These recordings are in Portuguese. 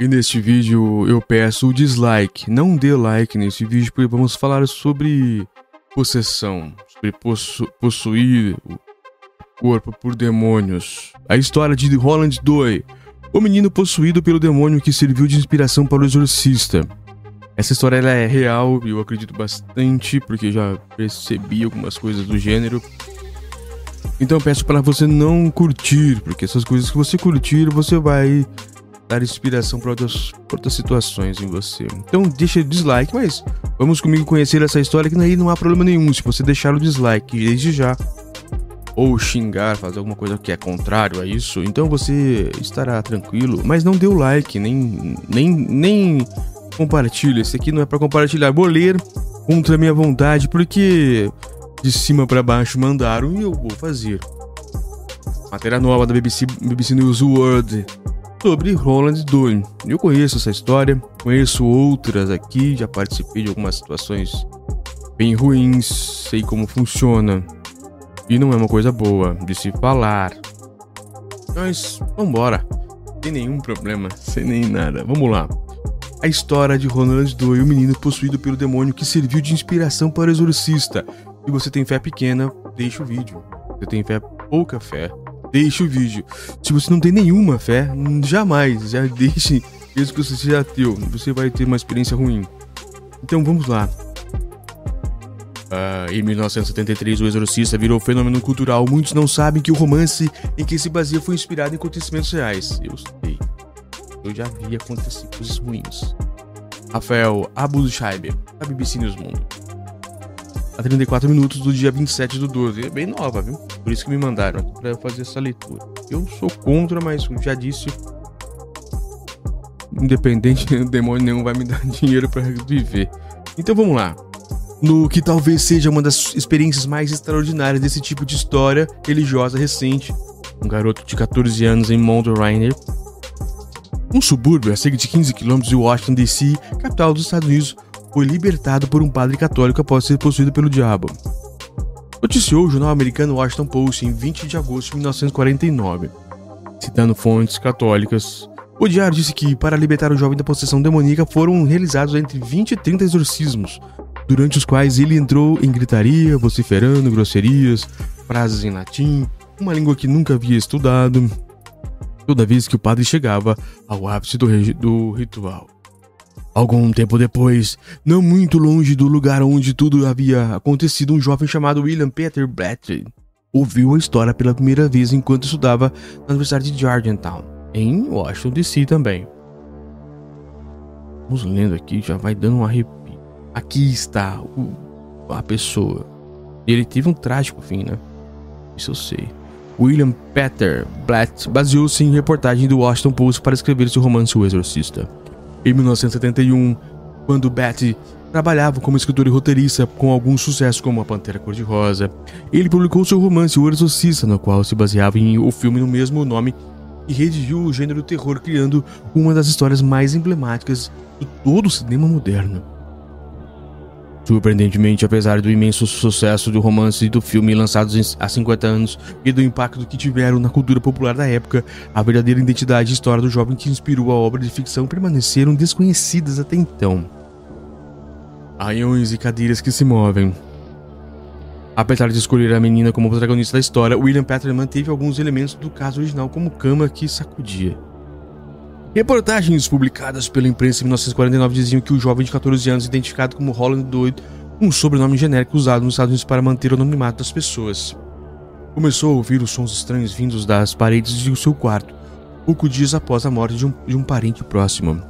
E neste vídeo eu peço o dislike, não dê like nesse vídeo, porque vamos falar sobre possessão, sobre possu possuir o corpo por demônios. A história de Roland Doe, o menino possuído pelo demônio que serviu de inspiração para o exorcista. Essa história ela é real e eu acredito bastante, porque já percebi algumas coisas do gênero. Então peço para você não curtir, porque essas coisas que você curtir, você vai dar inspiração para outras, outras situações em você. Então deixa o dislike, mas vamos comigo conhecer essa história que aí não há problema nenhum se você deixar o dislike desde já ou xingar, fazer alguma coisa que é contrário a isso, então você estará tranquilo, mas não dê o like, nem nem nem compartilha. Esse aqui não é para compartilhar, vou ler contra a minha vontade porque de cima para baixo mandaram e eu vou fazer. Matéria nova da BBC, BBC News World sobre Roland Doyle. Eu conheço essa história, conheço outras aqui, já participei de algumas situações bem ruins, sei como funciona. E não é uma coisa boa de se falar. Mas vambora. Sem nenhum problema, sem nem nada. Vamos lá. A história de Roland Doyle, o menino possuído pelo demônio que serviu de inspiração para o exorcista. Se você tem fé pequena, deixa o vídeo. Se você tem fé pouca fé, deixe o vídeo. Se você não tem nenhuma fé, jamais, já deixe, mesmo que você seja ateu, você vai ter uma experiência ruim. Então vamos lá. Uh, em 1973, O Exorcista virou fenômeno cultural. Muitos não sabem que o romance em que se baseia foi inspirado em acontecimentos reais. Eu sei. Eu já vi acontecer coisas ruins. Rafael Abu Shaibe, da BBC News Mundo a 34 minutos do dia 27 do 12. É bem nova, viu? Por isso que me mandaram para fazer essa leitura. Eu sou contra, mas já disse, independente, o demônio nenhum vai me dar dinheiro para viver. Então vamos lá. No que talvez seja uma das experiências mais extraordinárias desse tipo de história religiosa recente, um garoto de 14 anos em Mount Rainier, um subúrbio a cerca de 15 km de Washington DC, capital dos Estados Unidos, foi libertado por um padre católico após ser possuído pelo diabo. Noticiou o jornal americano Washington Post em 20 de agosto de 1949. Citando fontes católicas, o diário disse que, para libertar o jovem da possessão demoníaca, foram realizados entre 20 e 30 exorcismos, durante os quais ele entrou em gritaria, vociferando grosserias, frases em latim, uma língua que nunca havia estudado, toda vez que o padre chegava ao ápice do, do ritual. Algum tempo depois, não muito longe do lugar onde tudo havia acontecido, um jovem chamado William Peter Blatty ouviu a história pela primeira vez enquanto estudava na Universidade de Georgetown, em Washington DC também. Vamos lendo aqui, já vai dando um arrepio. Aqui está o, a pessoa. Ele teve um trágico fim, né? Isso eu sei. William Peter Blatt baseou-se em reportagem do Washington Post para escrever seu romance O Exorcista. Em 1971, quando Betty trabalhava como escritor e roteirista com algum sucesso como A Pantera Cor-de-Rosa, ele publicou seu romance O Exorcista, no qual se baseava em o filme no mesmo nome e redigiu o gênero terror criando uma das histórias mais emblemáticas de todo o cinema moderno. Surpreendentemente, apesar do imenso sucesso do romance e do filme lançados há 50 anos e do impacto que tiveram na cultura popular da época, a verdadeira identidade e história do jovem que inspirou a obra de ficção permaneceram desconhecidas até então. Arranhões e cadeiras que se movem. Apesar de escolher a menina como protagonista da história, William Peter manteve alguns elementos do caso original, como cama que sacudia. Reportagens publicadas pela imprensa em 1949 diziam que o jovem de 14 anos, identificado como Holland Doyd, um sobrenome genérico usado nos Estados Unidos para manter o anonimato das pessoas, começou a ouvir os sons estranhos vindos das paredes de seu quarto, poucos dias após a morte de um, de um parente próximo.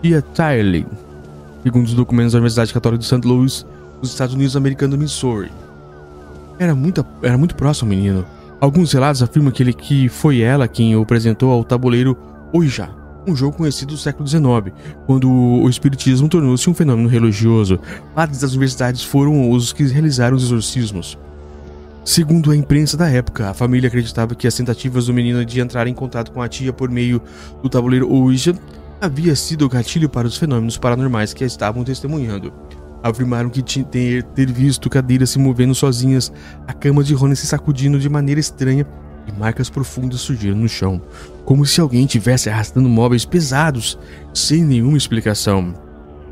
Tia Tyler, segundo os documentos da Universidade Católica de St. Louis, nos Estados Unidos americanos Missouri. Era muito, era muito próximo ao menino. Alguns relatos afirmam que, ele, que foi ela quem o apresentou ao tabuleiro Ouija, um jogo conhecido do século XIX, quando o espiritismo tornou-se um fenômeno religioso. Padres das universidades foram os que realizaram os exorcismos. Segundo a imprensa da época, a família acreditava que as tentativas do menino de entrar em contato com a tia por meio do tabuleiro Ouija havia sido o gatilho para os fenômenos paranormais que a estavam testemunhando. Afirmaram que ter, ter visto cadeiras se movendo sozinhas, a cama de Rony se sacudindo de maneira estranha e marcas profundas surgiram no chão, como se alguém tivesse arrastando móveis pesados sem nenhuma explicação.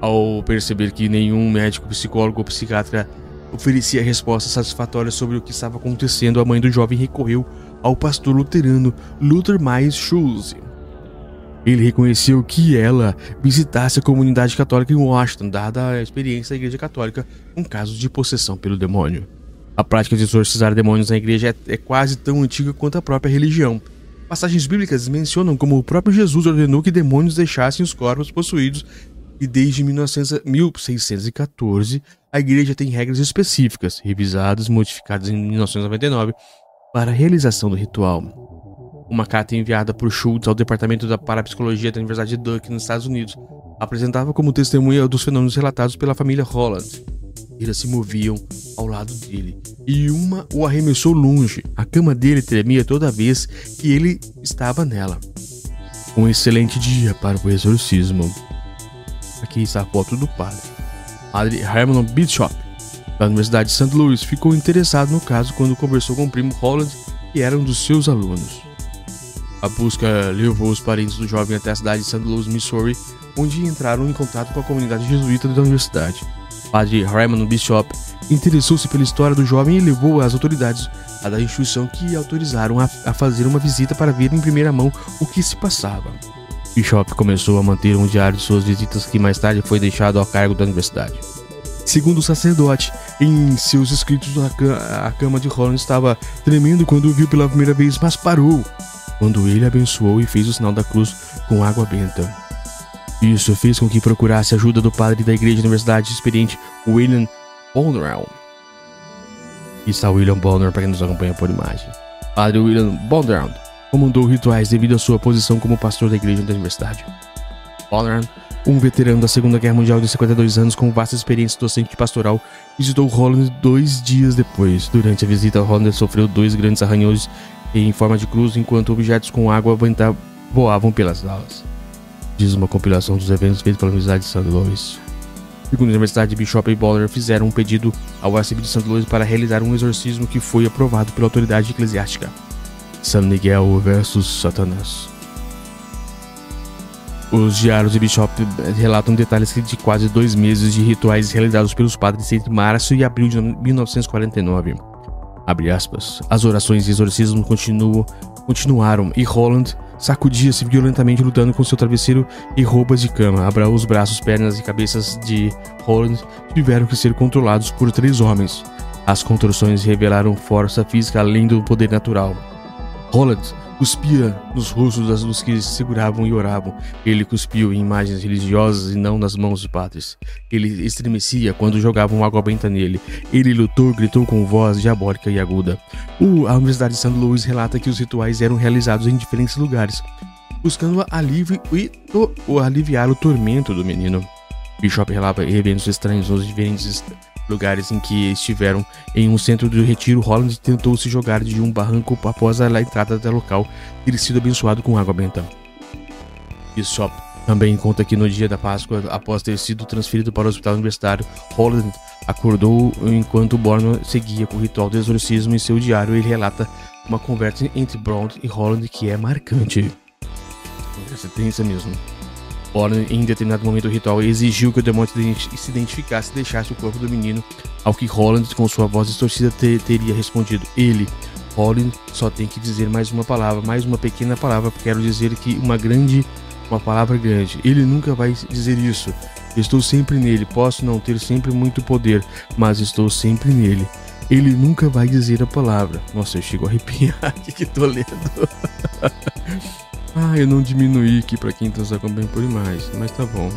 Ao perceber que nenhum médico, psicólogo ou psiquiatra oferecia respostas satisfatórias sobre o que estava acontecendo, a mãe do jovem recorreu ao pastor luterano Luther Mais Schulze. Ele reconheceu que ela visitasse a comunidade católica em Washington, dada a experiência da Igreja Católica com casos de possessão pelo demônio. A prática de exorcizar demônios na igreja é, é quase tão antiga quanto a própria religião. Passagens bíblicas mencionam como o próprio Jesus ordenou que demônios deixassem os corpos possuídos e desde 1900, 1614 a igreja tem regras específicas, revisadas e modificadas em 1999, para a realização do ritual. Uma carta enviada por Schultz ao Departamento da Parapsicologia da Universidade de Duke, nos Estados Unidos, apresentava como testemunha dos fenômenos relatados pela família Holland. Eles se moviam ao lado dele e uma o arremessou longe. A cama dele tremia toda vez que ele estava nela. Um excelente dia para o exorcismo. Aqui está a foto do padre. Padre Herman Bishop, da Universidade de St. Louis, ficou interessado no caso quando conversou com o primo Holland, que era um dos seus alunos. A busca levou os parentes do jovem até a cidade de St. Louis, Missouri, onde entraram em contato com a comunidade jesuíta da universidade. Padre Raymond Bishop interessou-se pela história do jovem e levou as autoridades a da instituição que autorizaram a, a fazer uma visita para ver em primeira mão o que se passava. Bishop começou a manter um diário de suas visitas que mais tarde foi deixado ao cargo da universidade. Segundo o sacerdote, em seus escritos a cama de Holland estava tremendo quando o viu pela primeira vez, mas parou quando ele abençoou e fez o sinal da cruz com água benta. Isso fez com que procurasse ajuda do padre da igreja da universidade experiente William Bonner. Está William Bonner para quem nos acompanha por imagem. Padre William Bonner comandou rituais devido à sua posição como pastor da igreja da universidade. Bonner, um veterano da Segunda Guerra Mundial de 52 anos com vasta experiência docente pastoral, visitou Holland dois dias depois. Durante a visita, Holland sofreu dois grandes arranhões em forma de cruz enquanto objetos com água voavam pelas salas. Diz uma compilação dos eventos feitos pela Universidade de St. Louis. Segundo a Universidade, Bishop e Boller fizeram um pedido ao arcebispo de St. Louis para realizar um exorcismo que foi aprovado pela autoridade eclesiástica. San Miguel versus Satanás. Os diários de Bishop relatam detalhes de quase dois meses de rituais realizados pelos padres entre março e abril de 1949. Abre aspas. As orações de exorcismo continuaram e Holland sacudia-se violentamente lutando com seu travesseiro e roupas de cama. Os braços, pernas e cabeças de Holland tiveram que ser controlados por três homens. As contorções revelaram força física além do poder natural. Holland cuspia nos rostos dos que seguravam e oravam. Ele cuspiu em imagens religiosas e não nas mãos dos padres. Ele estremecia quando jogavam água benta nele. Ele lutou, gritou com voz diabólica e aguda. O, a Universidade de St. Louis relata que os rituais eram realizados em diferentes lugares, buscando alívio e aliviar o tormento do menino. Bishop relata eventos estranhos nos diferentes lugares em que estiveram em um centro de retiro, Holland tentou se jogar de um barranco após a entrada do local ter sido abençoado com água benta. Bishop também conta que no dia da Páscoa, após ter sido transferido para o hospital universitário, Holland acordou enquanto Borno seguia com o ritual do exorcismo. Em seu diário, ele relata uma conversa entre Brown e Holland que é marcante. Conversa tensa mesmo. Warren, em determinado momento do ritual, exigiu que o demônio se identificasse e deixasse o corpo do menino, ao que Holland, com sua voz distorcida, te teria respondido: Ele, Holland, só tem que dizer mais uma palavra, mais uma pequena palavra, quero dizer que uma grande, uma palavra grande. Ele nunca vai dizer isso. Estou sempre nele, posso não ter sempre muito poder, mas estou sempre nele. Ele nunca vai dizer a palavra. Nossa, eu chego a arrepiar aqui que tô lendo. Ah, eu não diminuí aqui para quem nos acompanha por mais, mas tá bom.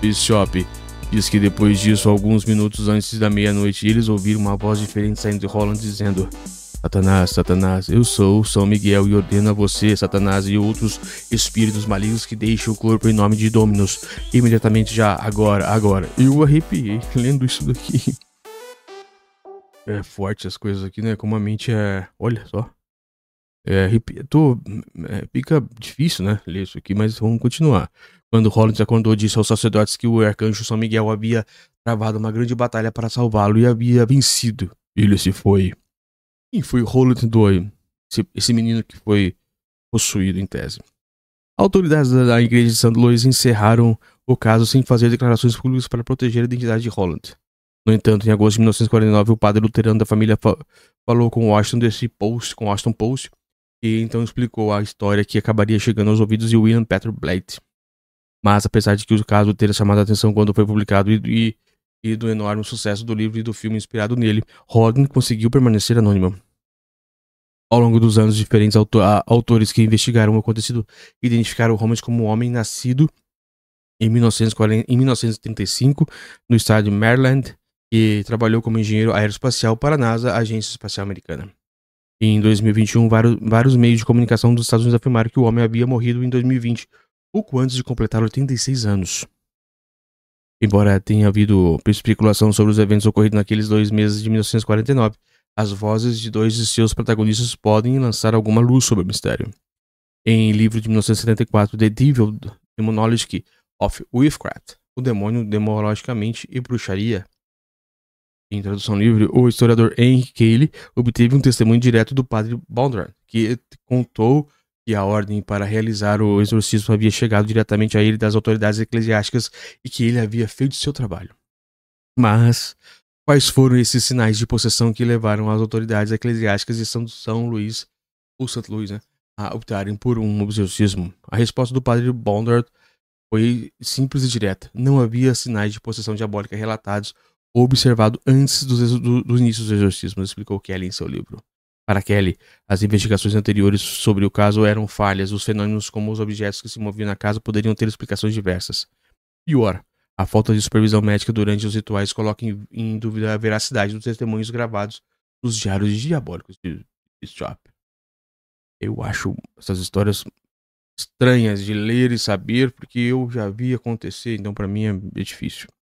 Bishop diz que depois disso, alguns minutos antes da meia-noite, eles ouviram uma voz diferente saindo de Roland dizendo: Satanás, Satanás, eu sou São Miguel e ordeno a você, Satanás, e outros espíritos malignos que deixem o corpo em nome de Dominus. Imediatamente já, agora, agora. Eu arrepiei lendo isso daqui. É forte as coisas aqui, né? Como a mente é. Olha só. É, tô, é, fica difícil, né, ler isso aqui, mas vamos continuar. Quando Rollins acordou, disse aos sacerdotes que o arcanjo São Miguel havia travado uma grande batalha para salvá-lo e havia vencido. Ele se foi. Quem foi Roland Doyle? esse, esse menino que foi possuído em tese. Autoridades da igreja de St. Louis encerraram o caso sem fazer declarações públicas para proteger a identidade de Holland. No entanto, em agosto de 1949, o padre luterano da família fa falou com Washington DC Post, com Washington Post, e então explicou a história que acabaria chegando aos ouvidos de William Peter Blight. Mas apesar de que o caso ter chamado a atenção quando foi publicado e, e, e do enorme sucesso do livro e do filme inspirado nele, Holland conseguiu permanecer anônimo. Ao longo dos anos, diferentes autores que investigaram o acontecido identificaram Holmes como um homem nascido em, 1940, em 1935 no estado de Maryland e trabalhou como engenheiro aeroespacial para a NASA, a Agência Espacial Americana. Em 2021, vários, vários meios de comunicação dos Estados Unidos afirmaram que o homem havia morrido em 2020, pouco antes de completar 86 anos. Embora tenha havido especulação sobre os eventos ocorridos naqueles dois meses de 1949, as vozes de dois de seus protagonistas podem lançar alguma luz sobre o mistério. Em livro de 1974, The Devil Demonology of Witchcraft, o demônio demologicamente e bruxaria, em tradução livre, o historiador Henry Cayley obteve um testemunho direto do padre Baldwin, que contou que a ordem para realizar o exorcismo havia chegado diretamente a ele das autoridades eclesiásticas e que ele havia feito seu trabalho. Mas quais foram esses sinais de possessão que levaram as autoridades eclesiásticas de São, São Luís, ou Santo Luís, né, a optarem por um exorcismo? A resposta do padre Bondard foi simples e direta. Não havia sinais de possessão diabólica relatados observado antes do, do, do início dos exorcismos, explicou Kelly em seu livro. Para Kelly, as investigações anteriores sobre o caso eram falhas. Os fenômenos, como os objetos que se moviam na casa, poderiam ter explicações diversas. Pior, a falta de supervisão médica durante os rituais coloca em, em dúvida a veracidade dos testemunhos gravados nos diários diabólicos de Strap. Eu acho essas histórias estranhas de ler e saber, porque eu já vi acontecer, então para mim é difícil.